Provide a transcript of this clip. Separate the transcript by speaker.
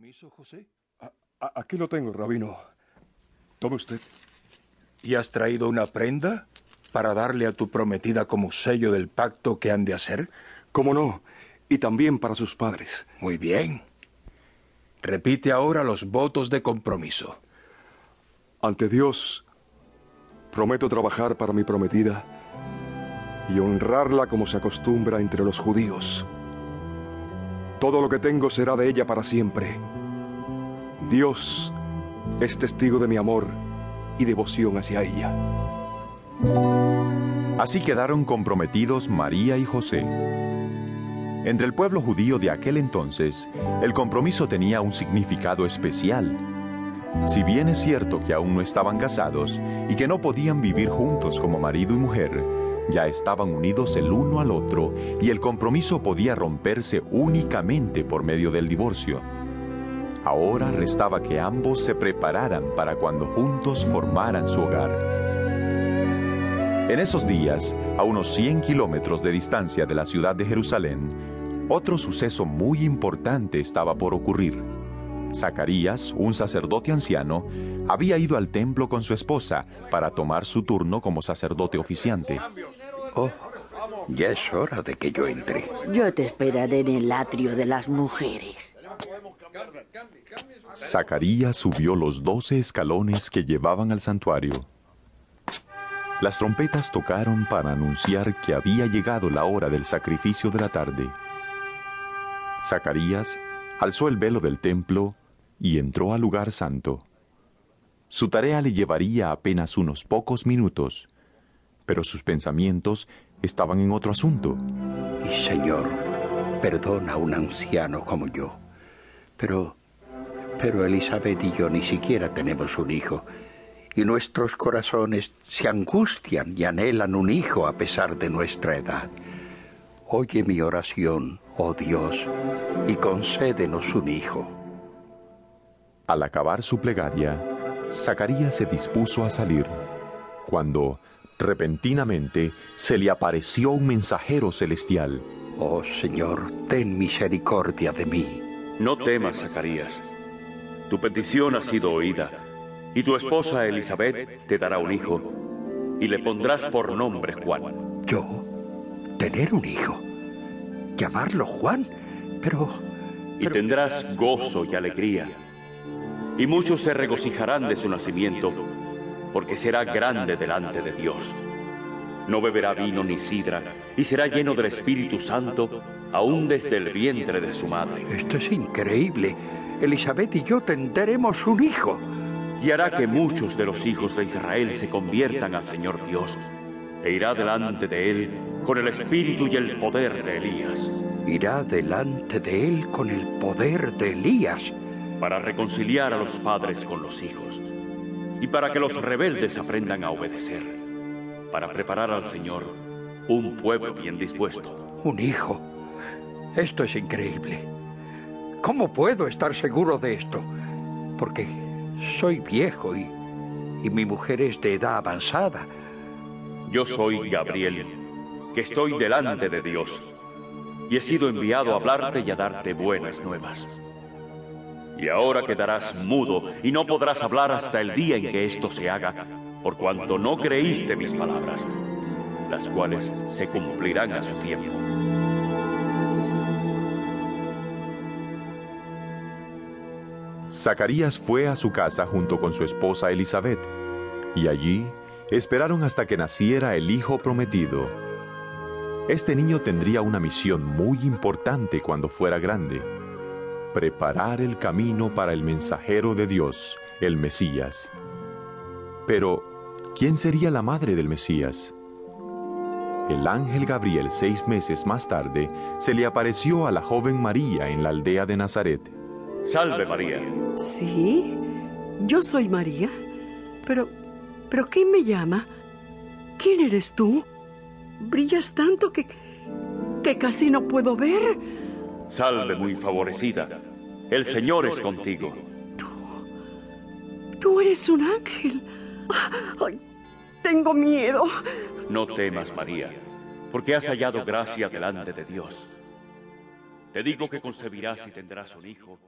Speaker 1: compromiso, José?
Speaker 2: aquí lo tengo, rabino. Tome usted.
Speaker 1: ¿Y has traído una prenda para darle a tu prometida como sello del pacto que han de hacer?
Speaker 2: ¿Cómo no? Y también para sus padres.
Speaker 1: Muy bien. Repite ahora los votos de compromiso.
Speaker 2: Ante Dios, prometo trabajar para mi prometida y honrarla como se acostumbra entre los judíos. Todo lo que tengo será de ella para siempre. Dios es testigo de mi amor y devoción hacia ella.
Speaker 3: Así quedaron comprometidos María y José. Entre el pueblo judío de aquel entonces, el compromiso tenía un significado especial. Si bien es cierto que aún no estaban casados y que no podían vivir juntos como marido y mujer, ya estaban unidos el uno al otro y el compromiso podía romperse únicamente por medio del divorcio. Ahora restaba que ambos se prepararan para cuando juntos formaran su hogar. En esos días, a unos 100 kilómetros de distancia de la ciudad de Jerusalén, otro suceso muy importante estaba por ocurrir. Zacarías, un sacerdote anciano, había ido al templo con su esposa para tomar su turno como sacerdote oficiante.
Speaker 4: Oh, ya es hora de que yo entre.
Speaker 5: Yo te esperaré en el atrio de las mujeres.
Speaker 3: Zacarías subió los doce escalones que llevaban al santuario. Las trompetas tocaron para anunciar que había llegado la hora del sacrificio de la tarde. Zacarías alzó el velo del templo y entró al lugar santo. Su tarea le llevaría apenas unos pocos minutos, pero sus pensamientos estaban en otro asunto.
Speaker 4: Y Señor, perdona a un anciano como yo, pero, pero Elizabeth y yo ni siquiera tenemos un hijo, y nuestros corazones se angustian y anhelan un hijo a pesar de nuestra edad. Oye mi oración, oh Dios, y concédenos un hijo.
Speaker 3: Al acabar su plegaria, Zacarías se dispuso a salir, cuando repentinamente se le apareció un mensajero celestial.
Speaker 4: Oh Señor, ten misericordia de mí.
Speaker 6: No temas, Zacarías. Tu petición ha sido oída, y tu esposa Elizabeth te dará un hijo, y le pondrás por nombre Juan.
Speaker 4: ¿Yo? ¿Tener un hijo? ¿Llamarlo Juan? Pero...
Speaker 6: Y tendrás gozo y alegría, y muchos se regocijarán de su nacimiento, porque será grande delante de Dios. No beberá vino ni sidra, y será lleno del Espíritu Santo, aún desde el vientre de su madre.
Speaker 4: Esto es increíble. Elizabeth y yo tendremos un hijo.
Speaker 6: Y hará que muchos de los hijos de Israel se conviertan al Señor Dios, e irá delante de él con el espíritu y el poder de Elías.
Speaker 4: Irá delante de él con el poder de Elías.
Speaker 6: Para reconciliar a los padres con los hijos, y para que los rebeldes aprendan a obedecer, para preparar al Señor un pueblo bien dispuesto.
Speaker 4: Un hijo. Esto es increíble. ¿Cómo puedo estar seguro de esto? Porque soy viejo y, y mi mujer es de edad avanzada.
Speaker 6: Yo soy Gabriel, que estoy delante de Dios, y he sido enviado a hablarte y a darte buenas nuevas. Y ahora quedarás mudo y no podrás hablar hasta el día en que esto se haga, por cuanto no creíste mis palabras, las cuales se cumplirán a su tiempo.
Speaker 3: Zacarías fue a su casa junto con su esposa Elizabeth, y allí esperaron hasta que naciera el hijo prometido. Este niño tendría una misión muy importante cuando fuera grande preparar el camino para el mensajero de Dios, el Mesías. Pero, ¿quién sería la madre del Mesías? El ángel Gabriel seis meses más tarde se le apareció a la joven María en la aldea de Nazaret.
Speaker 6: Salve María.
Speaker 7: Sí, yo soy María. Pero, pero ¿quién me llama? ¿Quién eres tú? Brillas tanto que, que casi no puedo ver.
Speaker 6: Salve muy favorecida. El Señor es contigo.
Speaker 7: Tú. Tú eres un ángel. Ay, tengo miedo.
Speaker 6: No temas, María, porque has hallado gracia delante de Dios. Te digo que concebirás y tendrás un hijo